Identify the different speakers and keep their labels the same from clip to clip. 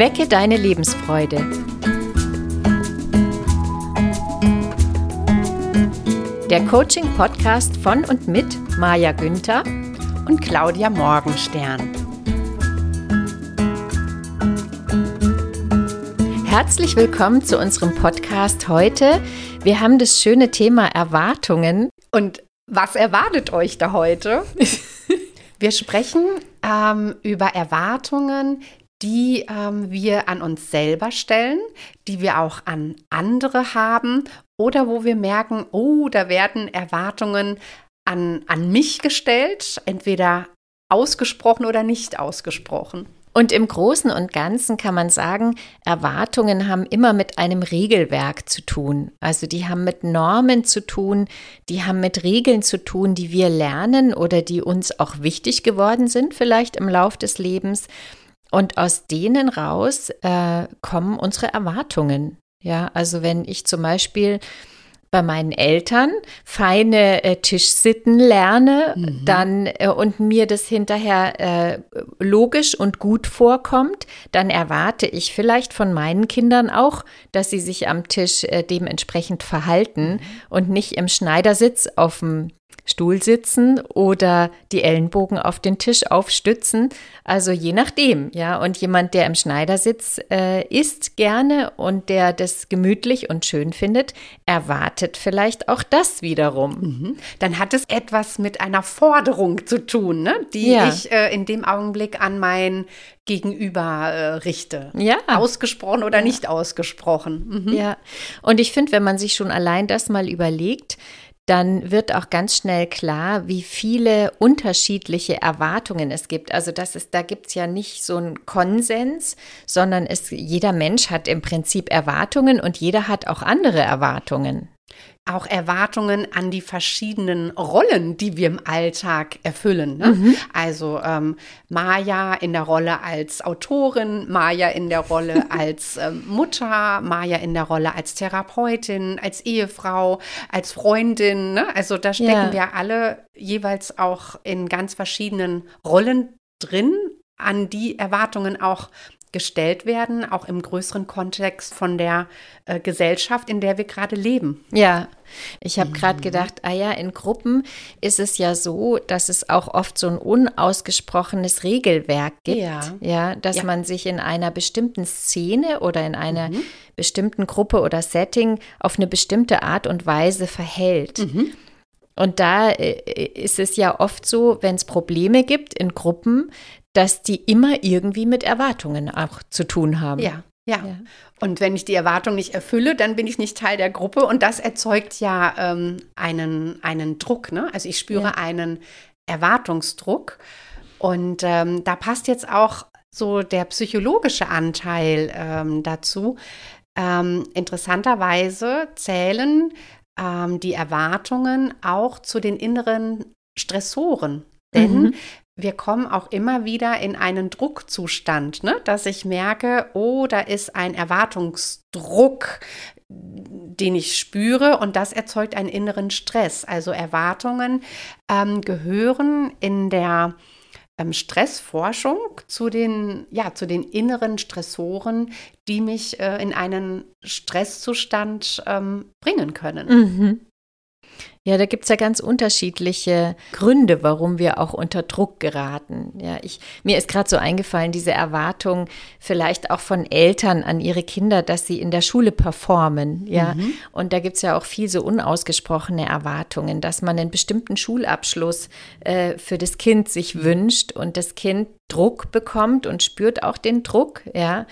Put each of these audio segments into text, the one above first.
Speaker 1: Wecke deine Lebensfreude. Der Coaching-Podcast von und mit Maja Günther
Speaker 2: und Claudia Morgenstern.
Speaker 1: Herzlich willkommen zu unserem Podcast heute. Wir haben das schöne Thema Erwartungen.
Speaker 2: Und was erwartet euch da heute? Wir sprechen ähm, über Erwartungen, die ähm, wir an uns selber stellen, die wir auch an andere haben oder wo wir merken, oh, da werden Erwartungen an, an mich gestellt, entweder ausgesprochen oder nicht ausgesprochen.
Speaker 1: Und im Großen und Ganzen kann man sagen, Erwartungen haben immer mit einem Regelwerk zu tun. Also die haben mit Normen zu tun, die haben mit Regeln zu tun, die wir lernen oder die uns auch wichtig geworden sind, vielleicht im Lauf des Lebens. Und aus denen raus äh, kommen unsere Erwartungen. Ja, also wenn ich zum Beispiel bei meinen Eltern feine äh, Tischsitten lerne, mhm. dann äh, und mir das hinterher äh, logisch und gut vorkommt, dann erwarte ich vielleicht von meinen Kindern auch, dass sie sich am Tisch äh, dementsprechend verhalten mhm. und nicht im Schneidersitz auf dem Stuhl sitzen oder die Ellenbogen auf den Tisch aufstützen. Also je nachdem, ja. Und jemand, der im Schneidersitz äh, isst gerne und der das gemütlich und schön findet, erwartet vielleicht auch das wiederum.
Speaker 2: Mhm. Dann hat es etwas mit einer Forderung zu tun, ne? die ja. ich äh, in dem Augenblick an mein Gegenüber äh, richte. Ja. Ausgesprochen oder ja. nicht ausgesprochen.
Speaker 1: Mhm. Ja. Und ich finde, wenn man sich schon allein das mal überlegt, dann wird auch ganz schnell klar, wie viele unterschiedliche Erwartungen es gibt. Also das ist, da gibt es ja nicht so einen Konsens, sondern es, jeder Mensch hat im Prinzip Erwartungen und jeder hat auch andere Erwartungen
Speaker 2: auch Erwartungen an die verschiedenen Rollen, die wir im Alltag erfüllen. Ne? Mhm. Also ähm, Maja in der Rolle als Autorin, Maja in der Rolle als ähm, Mutter, Maja in der Rolle als Therapeutin, als Ehefrau, als Freundin. Ne? Also da stecken ja. wir alle jeweils auch in ganz verschiedenen Rollen drin, an die Erwartungen auch gestellt werden, auch im größeren Kontext von der äh, Gesellschaft, in der wir gerade leben.
Speaker 1: Ja, ich habe gerade mhm. gedacht, ah ja, in Gruppen ist es ja so, dass es auch oft so ein unausgesprochenes Regelwerk gibt, ja, ja dass ja. man sich in einer bestimmten Szene oder in einer mhm. bestimmten Gruppe oder Setting auf eine bestimmte Art und Weise verhält. Mhm. Und da äh, ist es ja oft so, wenn es Probleme gibt in Gruppen, dass die immer irgendwie mit Erwartungen auch zu tun haben.
Speaker 2: Ja. Ja. ja. Und wenn ich die Erwartung nicht erfülle, dann bin ich nicht Teil der Gruppe und das erzeugt ja ähm, einen, einen Druck. Ne? Also ich spüre ja. einen Erwartungsdruck und ähm, da passt jetzt auch so der psychologische Anteil ähm, dazu. Ähm, interessanterweise zählen ähm, die Erwartungen auch zu den inneren Stressoren. Denn mhm wir kommen auch immer wieder in einen Druckzustand, ne? dass ich merke, oh, da ist ein Erwartungsdruck, den ich spüre und das erzeugt einen inneren Stress. Also Erwartungen ähm, gehören in der ähm, Stressforschung zu den, ja, zu den inneren Stressoren, die mich äh, in einen Stresszustand ähm, bringen können.
Speaker 1: Mhm. Ja, da gibt es ja ganz unterschiedliche Gründe, warum wir auch unter Druck geraten. Ja, ich, mir ist gerade so eingefallen, diese Erwartung vielleicht auch von Eltern an ihre Kinder, dass sie in der Schule performen. Ja, mhm. und da gibt es ja auch viel so unausgesprochene Erwartungen, dass man einen bestimmten Schulabschluss äh, für das Kind sich wünscht und das Kind Druck bekommt und spürt auch den Druck. Ja.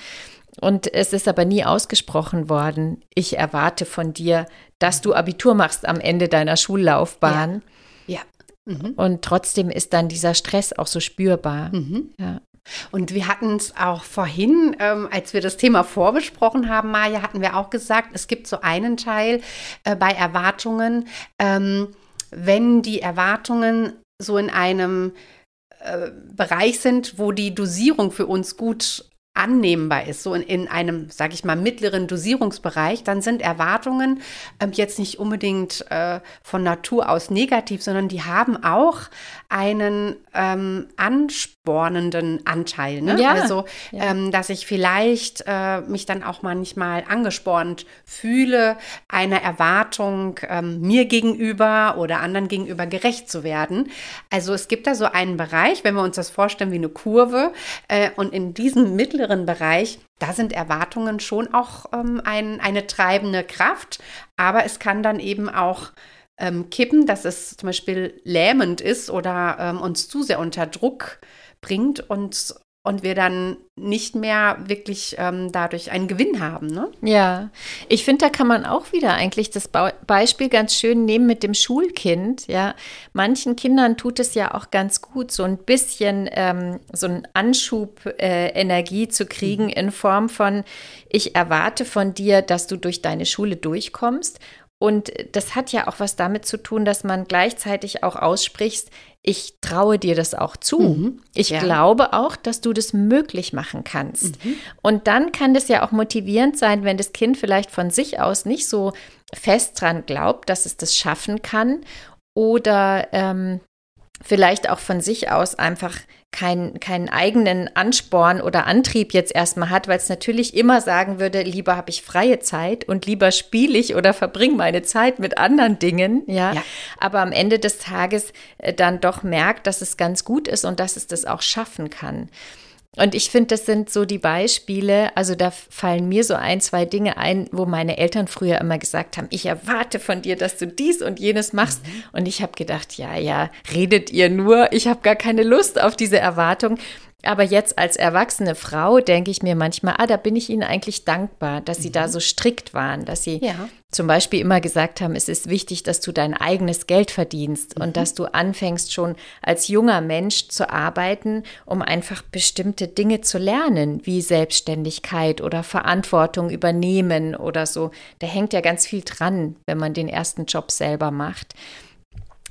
Speaker 1: Und es ist aber nie ausgesprochen worden, ich erwarte von dir, dass du Abitur machst am Ende deiner Schullaufbahn.
Speaker 2: Ja.
Speaker 1: ja. Mhm. Und trotzdem ist dann dieser Stress auch so spürbar. Mhm.
Speaker 2: Ja. Und wir hatten es auch vorhin, ähm, als wir das Thema vorbesprochen haben, Maja, hatten wir auch gesagt, es gibt so einen Teil äh, bei Erwartungen, ähm, wenn die Erwartungen so in einem äh, Bereich sind, wo die Dosierung für uns gut annehmbar ist, so in, in einem, sage ich mal, mittleren Dosierungsbereich, dann sind Erwartungen ähm, jetzt nicht unbedingt äh, von Natur aus negativ, sondern die haben auch einen ähm, Anspruch anspornenden Anteil. Ne?
Speaker 1: Ja,
Speaker 2: also,
Speaker 1: ja.
Speaker 2: Ähm, dass ich vielleicht äh, mich dann auch manchmal angespornt fühle, einer Erwartung ähm, mir gegenüber oder anderen gegenüber gerecht zu werden. Also es gibt da so einen Bereich, wenn wir uns das vorstellen wie eine Kurve, äh, und in diesem mittleren Bereich da sind Erwartungen schon auch ähm, ein, eine treibende Kraft, aber es kann dann eben auch ähm, kippen, dass es zum Beispiel lähmend ist oder ähm, uns zu sehr unter Druck bringt und, und wir dann nicht mehr wirklich ähm, dadurch einen Gewinn haben. Ne?
Speaker 1: Ja, ich finde, da kann man auch wieder eigentlich das Ba- Beispiel ganz schön nehmen mit dem Schulkind. Ja, manchen Kindern tut es ja auch ganz gut, so ein bisschen ähm, so einen Anschub äh, Energie zu kriegen in Form von, ich erwarte von dir, dass du durch deine Schule durchkommst. Und das hat ja auch was damit zu tun, dass man gleichzeitig auch aussprichst, ich traue dir das auch zu.
Speaker 2: Mhm.
Speaker 1: Ich
Speaker 2: Ja.
Speaker 1: glaube auch, dass du das möglich machen kannst. Und dann kann das ja auch motivierend sein, wenn das Kind vielleicht von sich aus nicht so fest dran glaubt, dass es das schaffen kann oder ähm, vielleicht auch von sich aus einfach kein, keinen eigenen Ansporn oder Antrieb jetzt erstmal hat, weil es natürlich immer sagen würde, lieber habe ich freie Zeit und lieber spiele ich oder verbringe meine Zeit mit anderen Dingen, ja?
Speaker 2: Ja.
Speaker 1: aber am Ende des Tages äh, dann doch merkt, dass es ganz gut ist und dass es das auch schaffen kann. Und ich finde, das sind so die Beispiele, also da fallen mir so ein, zwei Dinge ein, wo meine Eltern früher immer gesagt haben, ich erwarte von dir, dass du dies und jenes machst. Und ich habe gedacht, ja, ja, redet ihr nur, ich habe gar keine Lust auf diese Erwartung. Aber jetzt als erwachsene Frau denke ich mir manchmal, ah, da bin ich Ihnen eigentlich dankbar, dass Sie da so strikt waren, dass Sie
Speaker 2: Ja.
Speaker 1: zum Beispiel immer gesagt haben, es ist wichtig, dass du dein eigenes Geld verdienst und dass du anfängst schon als junger Mensch zu arbeiten, um einfach bestimmte Dinge zu lernen, wie Selbstständigkeit oder Verantwortung übernehmen oder so. Da hängt ja ganz viel dran, wenn man den ersten Job selber macht.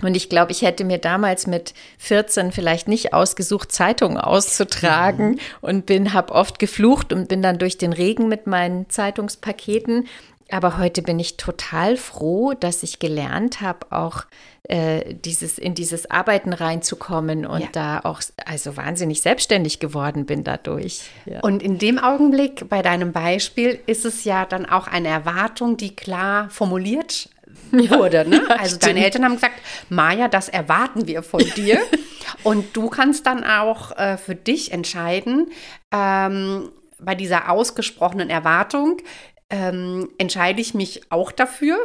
Speaker 1: Und ich glaube, ich hätte mir damals mit 14 vielleicht nicht ausgesucht, Zeitungen auszutragen und bin, habe oft geflucht und bin dann durch den Regen mit meinen Zeitungspaketen. Aber heute bin ich total froh, dass ich gelernt habe, auch äh, dieses, in dieses Arbeiten reinzukommen und
Speaker 2: Ja.
Speaker 1: da auch also wahnsinnig selbstständig geworden bin dadurch. Ja.
Speaker 2: Und in dem Augenblick, bei deinem Beispiel, ist es ja dann auch eine Erwartung, die klar formuliert wurde. Ne?
Speaker 1: ja,
Speaker 2: also deine
Speaker 1: stimmt.
Speaker 2: Eltern haben gesagt, Maja, das erwarten wir von dir. Und du kannst dann auch äh, für dich entscheiden, ähm, bei dieser ausgesprochenen Erwartung, ähm, entscheide ich mich auch dafür?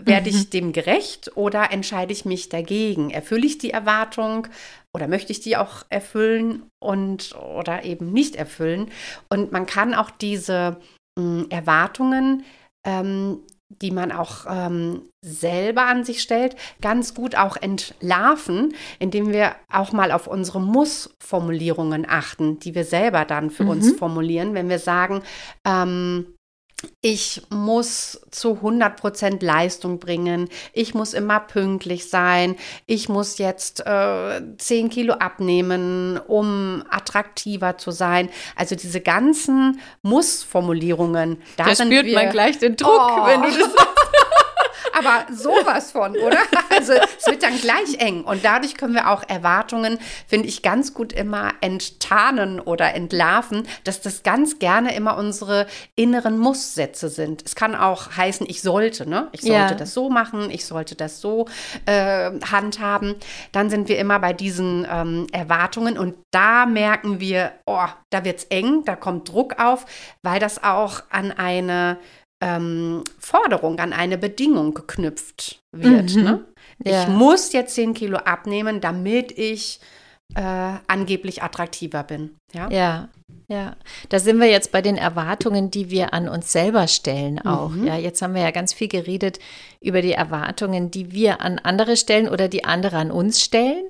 Speaker 2: Werde ich dem gerecht oder entscheide ich mich dagegen? Erfülle ich die Erwartung oder möchte ich die auch erfüllen und oder eben nicht erfüllen? Und man kann auch diese mh, Erwartungen, ähm, die man auch ähm, selber an sich stellt, ganz gut auch entlarven, indem wir auch mal auf unsere Muss-Formulierungen achten, die wir selber dann für uns formulieren, wenn wir sagen, ähm, ich muss zu 100% Leistung bringen, ich muss immer pünktlich sein, ich muss jetzt äh, 10 Kilo abnehmen, um attraktiver zu sein. Also diese ganzen Muss-Formulierungen, da,
Speaker 1: da spürt
Speaker 2: wir,
Speaker 1: man gleich den Druck,
Speaker 2: Oh.
Speaker 1: wenn du das
Speaker 2: aber sowas von, oder? Also es wird dann gleich eng. Und dadurch können wir auch Erwartungen, finde ich, ganz gut immer enttarnen oder entlarven, dass das ganz gerne immer unsere inneren Musssätze sind. Es kann auch heißen, ich sollte, ne? Ich sollte
Speaker 1: Ja.
Speaker 2: das so machen, ich sollte das so äh, handhaben. Dann sind wir immer bei diesen ähm, Erwartungen und da merken wir, oh, da wird's eng, da kommt Druck auf, weil das auch an eine ähm, Forderung, an eine Bedingung geknüpft wird.
Speaker 1: Mhm.
Speaker 2: Ne?
Speaker 1: Ja.
Speaker 2: Ich muss jetzt 10 Kilo abnehmen, damit ich äh, angeblich attraktiver bin. Ja?
Speaker 1: Ja, ja. Da sind wir jetzt bei den Erwartungen, die wir an uns selber stellen auch. Ja, jetzt haben wir ja ganz viel geredet über die Erwartungen, die wir an andere stellen oder die andere an uns stellen.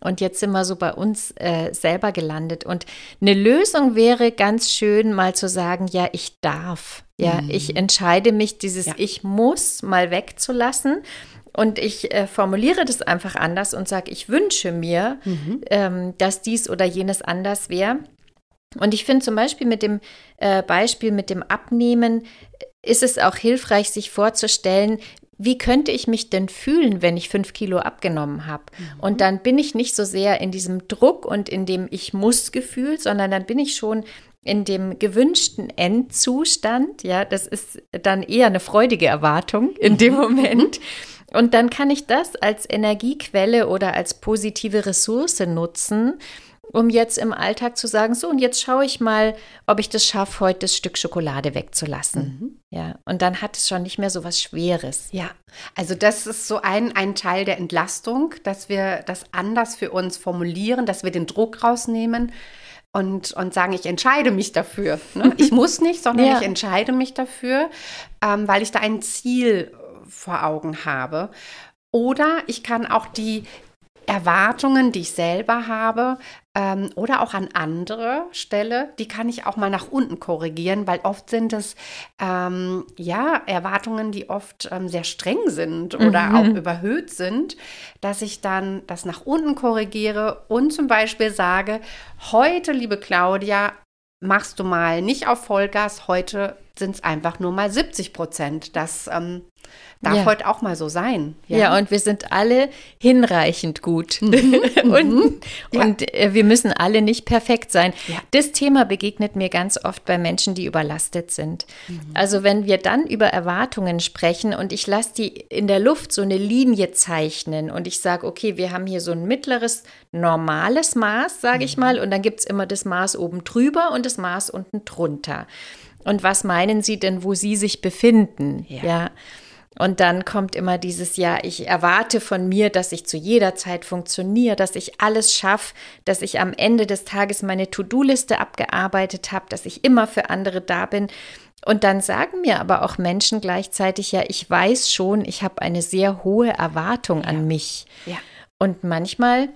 Speaker 1: Und jetzt sind wir so bei uns äh, selber gelandet. Und eine Lösung wäre ganz schön, mal zu sagen, ja, ich darf. Ja, ich entscheide mich, dieses
Speaker 2: Ja.
Speaker 1: Ich muss mal wegzulassen. Und ich äh, formuliere das einfach anders und sage, ich wünsche mir, ähm, dass dies oder jenes anders wäre. Und ich finde zum Beispiel mit dem äh, Beispiel mit dem Abnehmen äh, ist es auch hilfreich, sich vorzustellen, wie könnte ich mich denn fühlen, wenn ich fünf Kilo abgenommen habe? Mhm. Und dann bin ich nicht so sehr in diesem Druck und in dem Ich muss Gefühl, sondern dann bin ich schon in dem gewünschten Endzustand. Ja, das ist dann eher eine freudige Erwartung in dem mhm. Moment. Und dann kann ich das als Energiequelle oder als positive Ressource nutzen, um jetzt im Alltag zu sagen, so und jetzt schaue ich mal, ob ich das schaffe, heute das Stück Schokolade wegzulassen. Mhm. Ja, und dann hat es schon nicht mehr so was Schweres.
Speaker 2: Ja, also das ist so ein, ein Teil der Entlastung, dass wir das anders für uns formulieren, dass wir den Druck rausnehmen und, und sagen, ich entscheide mich dafür. Ne? Ich muss nicht, sondern ja. ich entscheide mich dafür, ähm, weil ich da ein Ziel vor Augen habe. Oder ich kann auch die Erwartungen, die ich selber habe, ähm, oder auch an andere Stelle, die kann ich auch mal nach unten korrigieren, weil oft sind es ähm, ja Erwartungen, die oft ähm, sehr streng sind oder mhm. auch überhöht sind, dass ich dann das nach unten korrigiere und zum Beispiel sage, heute, liebe Claudia, machst du mal nicht auf Vollgas, heute sind es einfach nur mal 70 Prozent. Das ähm, darf ja. heute auch mal so sein.
Speaker 1: Ja? ja, und wir sind alle hinreichend gut. Mhm. und mhm. ja. und äh, wir müssen alle nicht perfekt sein. Das Thema begegnet mir ganz oft bei Menschen, die überlastet sind. Mhm. Also wenn wir dann über Erwartungen sprechen und ich lasse die in der Luft so eine Linie zeichnen und ich sage, okay, wir haben hier so ein mittleres, normales Maß, sage ich mhm. mal, und dann gibt es immer das Maß oben drüber und das Maß unten drunter. Und was meinen Sie denn, wo Sie sich befinden? ja. ja. Und dann kommt immer dieses Ja, ich erwarte von mir, dass ich zu jeder Zeit funktioniere, dass ich alles schaffe, dass ich am Ende des Tages meine To-Do-Liste abgearbeitet habe, dass ich immer für andere da bin. Und dann sagen mir aber auch Menschen gleichzeitig, ja, ich weiß schon, ich habe eine sehr hohe Erwartung ja. an mich. Ja. Und manchmal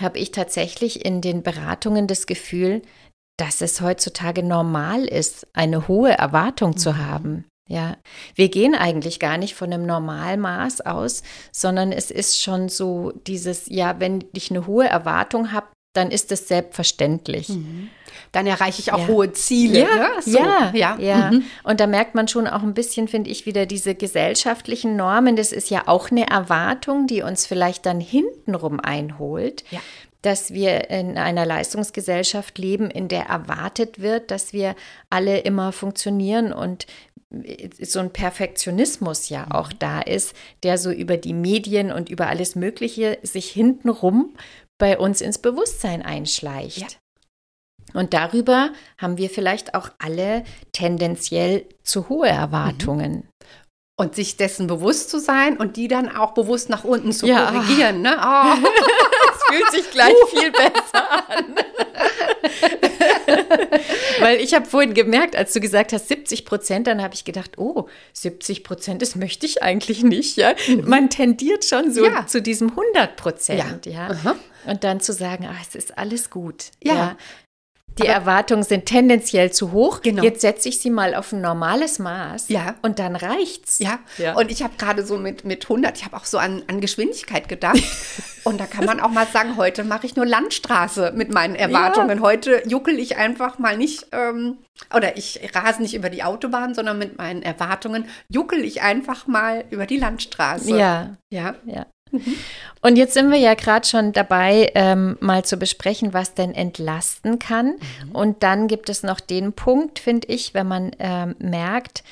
Speaker 1: habe ich tatsächlich in den Beratungen das Gefühl, dass es heutzutage normal ist, eine hohe Erwartung mhm. zu haben. Ja, wir gehen eigentlich gar nicht von einem Normalmaß aus, sondern es ist schon so dieses, ja, wenn ich eine hohe Erwartung habe, dann ist es selbstverständlich. Mhm.
Speaker 2: Dann erreiche ich auch ja. hohe Ziele.
Speaker 1: Ja, ne? so. ja, ja. ja. Mhm. Und da merkt man schon auch ein bisschen, finde ich, wieder diese gesellschaftlichen Normen. Das ist ja auch eine Erwartung, die uns vielleicht dann hintenrum einholt. Ja dass wir in einer Leistungsgesellschaft leben, in der erwartet wird, dass wir alle immer funktionieren und so ein Perfektionismus ja mhm. auch da ist, der so über die Medien und über alles Mögliche sich hintenrum bei uns ins Bewusstsein einschleicht. Ja. Und darüber haben wir vielleicht auch alle tendenziell zu hohe Erwartungen. Mhm.
Speaker 2: Und sich dessen bewusst zu sein und die dann auch bewusst nach unten zu ja. korrigieren. Ne? Oh.
Speaker 1: Fühlt sich gleich viel besser an. Weil ich habe vorhin gemerkt, als du gesagt hast 70 Prozent, dann habe ich gedacht, oh, 70 Prozent, das möchte ich eigentlich nicht. Ja? Mhm. Man tendiert schon so ja. zu diesem 100 Prozent. Ja. ja? Und dann zu sagen, ach, es ist alles gut. Ja. ja. Die Aber Erwartungen sind tendenziell zu hoch. Genau. Jetzt setze ich sie mal auf ein normales Maß. Ja. Und dann reicht's.
Speaker 2: Ja. ja. Und ich habe gerade so mit, mit 100, ich habe auch so an, an Geschwindigkeit gedacht. und da kann man auch mal sagen, heute mache ich nur Landstraße mit meinen Erwartungen. Ja. Heute juckel ich einfach mal nicht, ähm, oder ich rase nicht über die Autobahn, sondern mit meinen Erwartungen juckel ich einfach mal über die Landstraße.
Speaker 1: Ja. Ja. Ja. Und jetzt sind wir ja gerade schon dabei, ähm, mal zu besprechen, was denn entlasten kann. Mhm. Und dann gibt es noch den Punkt, finde ich, wenn man ähm, merkt,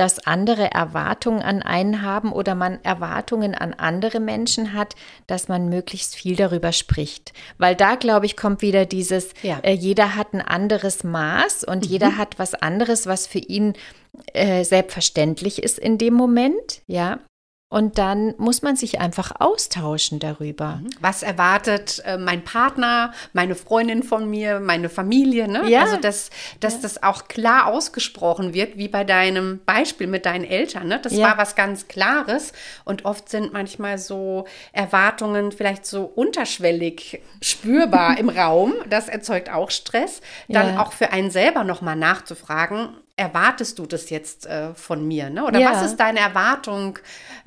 Speaker 1: dass andere Erwartungen an einen haben oder man Erwartungen an andere Menschen hat, dass man möglichst viel darüber spricht. Weil da, glaube ich, kommt wieder dieses, ja. äh, jeder hat ein anderes Maß und mhm. jeder hat was anderes, was für ihn äh, selbstverständlich ist in dem Moment, ja. Und dann muss man sich einfach austauschen darüber. Mhm.
Speaker 2: Was erwartet äh, mein Partner, meine Freundin von mir, meine Familie? Ne? Ja. Also, dass, dass ja. das auch klar ausgesprochen wird, wie bei deinem Beispiel mit deinen Eltern. Ne? Das ja. war was ganz Klares. Und oft sind manchmal so Erwartungen vielleicht so unterschwellig spürbar im Raum. Das erzeugt auch Stress. Dann auch für einen selber nochmal nachzufragen, erwartest du das jetzt äh, von mir? Ne? Oder ja. was ist deine Erwartung,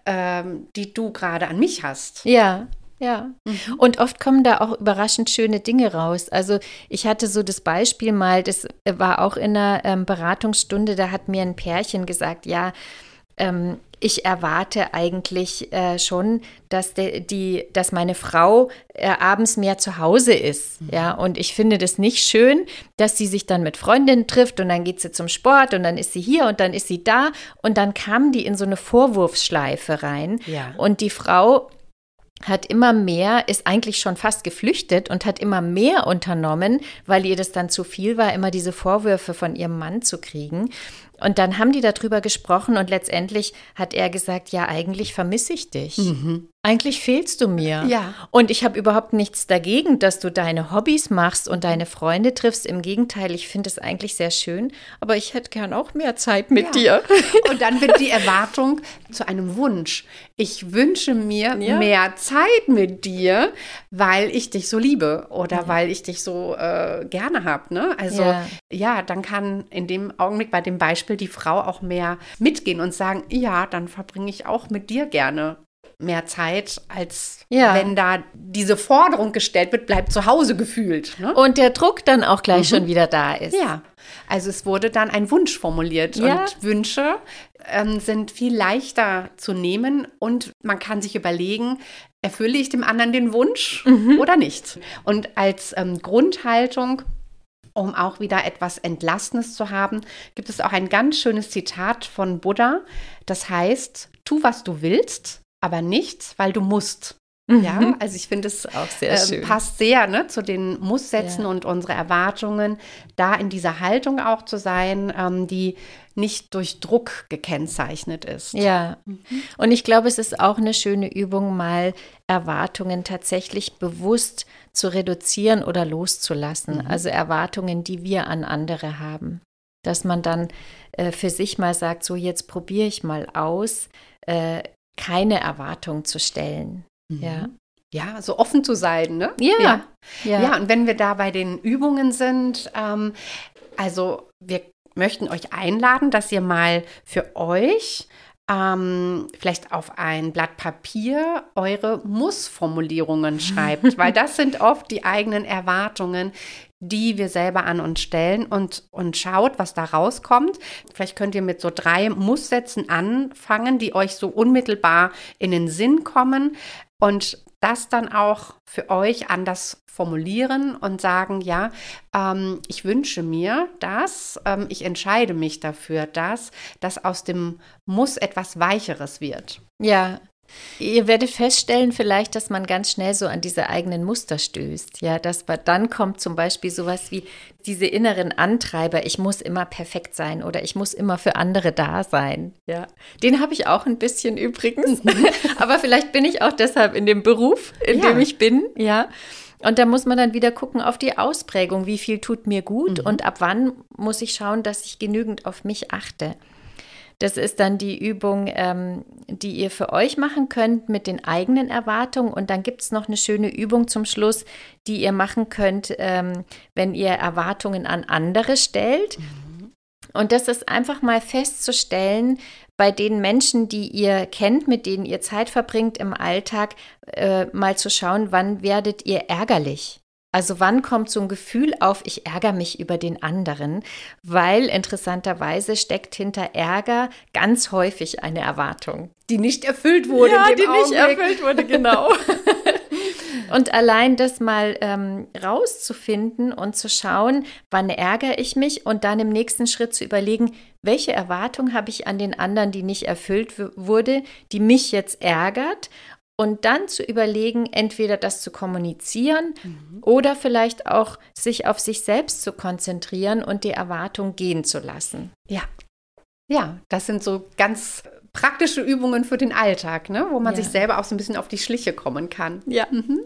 Speaker 2: ähm, die du gerade an mich hast?
Speaker 1: Ja. Ja, mhm. und oft kommen da auch überraschend schöne Dinge raus. Also ich hatte so das Beispiel mal, das war auch in einer ähm, Beratungsstunde, da hat mir ein Pärchen gesagt, ja, ähm, ich erwarte eigentlich äh, schon, dass, de, die, dass meine Frau äh, abends mehr zu Hause ist. Mhm. Ja, und ich finde das nicht schön, dass sie sich dann mit Freundinnen trifft und dann geht sie zum Sport und dann ist sie hier und dann ist sie da. Und dann kam die in so eine Vorwurfsschleife rein. Ja. Und die Frau hat immer mehr, ist eigentlich schon fast geflüchtet und hat immer mehr unternommen, weil ihr das dann zu viel war, immer diese Vorwürfe von ihrem Mann zu kriegen. Und dann haben die darüber gesprochen und letztendlich hat er gesagt, ja, eigentlich vermisse ich dich. Mhm. Eigentlich fehlst du mir.
Speaker 2: Ja.
Speaker 1: Und ich habe überhaupt nichts dagegen, dass du deine Hobbys machst und deine Freunde triffst. Im Gegenteil, ich finde es eigentlich sehr schön, aber ich hätte gern auch mehr Zeit mit ja. dir.
Speaker 2: Und dann wird die Erwartung zu einem Wunsch. Ich wünsche mir ja. mehr Zeit mit dir, weil ich dich so liebe oder ja. weil ich dich so äh, gerne habe. Ne? Also ja, dann kann in dem Augenblick bei dem Beispiel die Frau auch mehr mitgehen und sagen, ja, dann verbringe ich auch mit dir gerne mehr Zeit, als ja. wenn da diese Forderung gestellt wird, bleibt zu Hause gefühlt.
Speaker 1: Ne? Und der Druck dann auch gleich mhm. schon wieder da ist.
Speaker 2: Ja, also es wurde dann ein Wunsch formuliert ja. und Wünsche ähm, sind viel leichter zu nehmen und man kann sich überlegen, erfülle ich dem anderen den Wunsch mhm. oder nicht. Und als ähm, Grundhaltung um auch wieder etwas Entlastendes zu haben, gibt es auch ein ganz schönes Zitat von Buddha. Das heißt, tu, was du willst, aber nichts, weil du musst. Ja, mhm. also ich finde es auch sehr äh, passt sehr ne, zu den Musssätzen ja. und unsere Erwartungen, da in dieser Haltung auch zu sein, ähm, die nicht durch Druck gekennzeichnet ist.
Speaker 1: Ja, mhm. und ich glaube, es ist auch eine schöne Übung, mal Erwartungen tatsächlich bewusst zu reduzieren oder loszulassen. Mhm. Also Erwartungen, die wir an andere haben. Dass man dann äh, für sich mal sagt, so jetzt probiere ich mal aus, äh, keine Erwartung zu stellen. Mhm. Ja.
Speaker 2: Ja, so offen zu sein, ne?
Speaker 1: Ja.
Speaker 2: Ja, ja. ja und wenn wir da bei den Übungen sind, ähm, also wir möchten euch einladen, dass ihr mal für euch ähm, vielleicht auf ein Blatt Papier eure Muss-Formulierungen schreibt, weil das sind oft die eigenen Erwartungen, die wir selber an uns stellen und, und schaut, was da rauskommt. Vielleicht könnt ihr mit so drei Musssätzen anfangen, die euch so unmittelbar in den Sinn kommen und das dann auch für euch anders formulieren und sagen, ja, ähm, ich wünsche mir das, ähm, ich entscheide mich dafür, dass das aus dem Muss etwas Weicheres wird.
Speaker 1: Ja, Ihr werdet feststellen vielleicht, dass man ganz schnell so an diese eigenen Muster stößt. Ja, dass dann kommt zum Beispiel sowas wie diese inneren Antreiber, ich muss immer perfekt sein oder ich muss immer für andere da sein. Ja, den habe ich auch ein bisschen übrigens. Mhm. Aber vielleicht bin ich auch deshalb in dem Beruf, in ja. dem ich bin. Ja. Und da muss man dann wieder gucken auf die Ausprägung, wie viel tut mir gut mhm. und ab wann muss ich schauen, dass ich genügend auf mich achte. Das ist dann die Übung, ähm, die ihr für euch machen könnt mit den eigenen Erwartungen. Und dann gibt es noch eine schöne Übung zum Schluss, die ihr machen könnt, ähm, wenn ihr Erwartungen an andere stellt. Mhm. Und das ist einfach mal festzustellen, bei den Menschen, die ihr kennt, mit denen ihr Zeit verbringt im Alltag, äh, mal zu schauen, wann werdet ihr ärgerlich? Also wann kommt so ein Gefühl auf, ich ärgere mich über den anderen, weil interessanterweise steckt hinter Ärger ganz häufig eine Erwartung.
Speaker 2: Die nicht erfüllt wurde.
Speaker 1: Ja, die Augenblick. nicht erfüllt wurde, genau. und allein das mal ähm, rauszufinden und zu schauen, wann ärgere ich mich und dann im nächsten Schritt zu überlegen, welche Erwartung habe ich an den anderen, die nicht erfüllt wurde, die mich jetzt ärgert und dann zu überlegen, entweder das zu kommunizieren mhm. oder vielleicht auch sich auf sich selbst zu konzentrieren und die Erwartung gehen zu lassen.
Speaker 2: Ja. Ja, das sind so ganz praktische Übungen für den Alltag, ne? wo man ja. sich selber auch so ein bisschen auf die Schliche kommen kann.
Speaker 1: Ja. Mhm.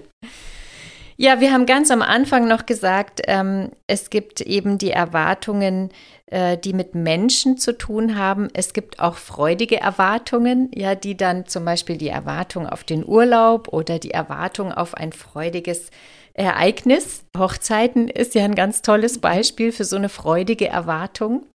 Speaker 1: Ja, wir haben ganz am Anfang noch gesagt, ähm, es gibt eben die Erwartungen, äh, die mit Menschen zu tun haben. Es gibt auch freudige Erwartungen, ja, die dann zum Beispiel die Erwartung auf den Urlaub oder die Erwartung auf ein freudiges Ereignis. Hochzeiten ist ja ein ganz tolles Beispiel für so eine freudige Erwartung.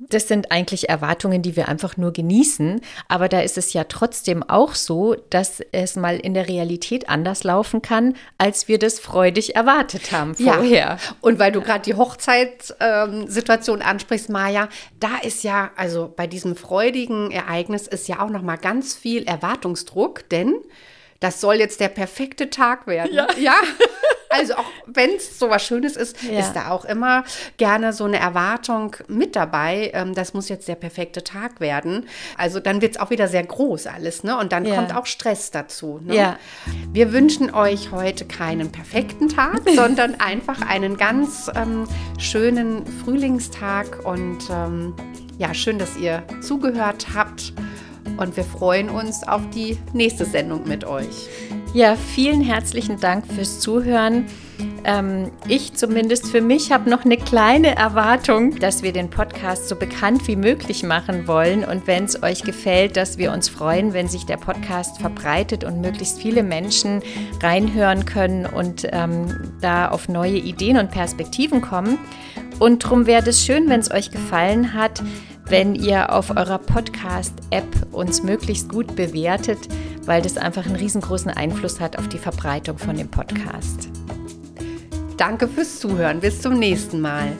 Speaker 1: Das sind eigentlich Erwartungen, die wir einfach nur genießen. Aber da ist es ja trotzdem auch so, dass es mal in der Realität anders laufen kann, als wir das freudig erwartet haben vorher. Ja.
Speaker 2: Und weil du gerade die Hochzeitssituation ähm, ansprichst, Maja, da ist ja, also bei diesem freudigen Ereignis ist ja auch noch mal ganz viel Erwartungsdruck, denn das soll jetzt der perfekte Tag werden.
Speaker 1: Ja. ja?
Speaker 2: Also auch wenn es so was Schönes ist, ja. ist da auch immer gerne so eine Erwartung mit dabei. Ähm, das muss jetzt der perfekte Tag werden. Also dann wird es auch wieder sehr groß alles, ne? Und dann ja. kommt auch Stress dazu. Ne?
Speaker 1: Ja.
Speaker 2: Wir wünschen euch heute keinen perfekten Tag, sondern einfach einen ganz ähm, schönen Frühlingstag und ähm, ja, schön, dass ihr zugehört habt. Und wir freuen uns auf die nächste Sendung mit euch.
Speaker 1: Ja, vielen herzlichen Dank fürs Zuhören. Ähm, ich zumindest für mich habe noch eine kleine Erwartung, dass wir den Podcast so bekannt wie möglich machen wollen. Und wenn es euch gefällt, dass wir uns freuen, wenn sich der Podcast verbreitet und möglichst viele Menschen reinhören können und ähm, da auf neue Ideen und Perspektiven kommen. Und darum wäre es schön, wenn es euch gefallen hat, wenn ihr auf eurer Podcast-App uns möglichst gut bewertet, weil das einfach einen riesengroßen Einfluss hat auf die Verbreitung von dem Podcast.
Speaker 2: Danke fürs Zuhören. Bis zum nächsten Mal.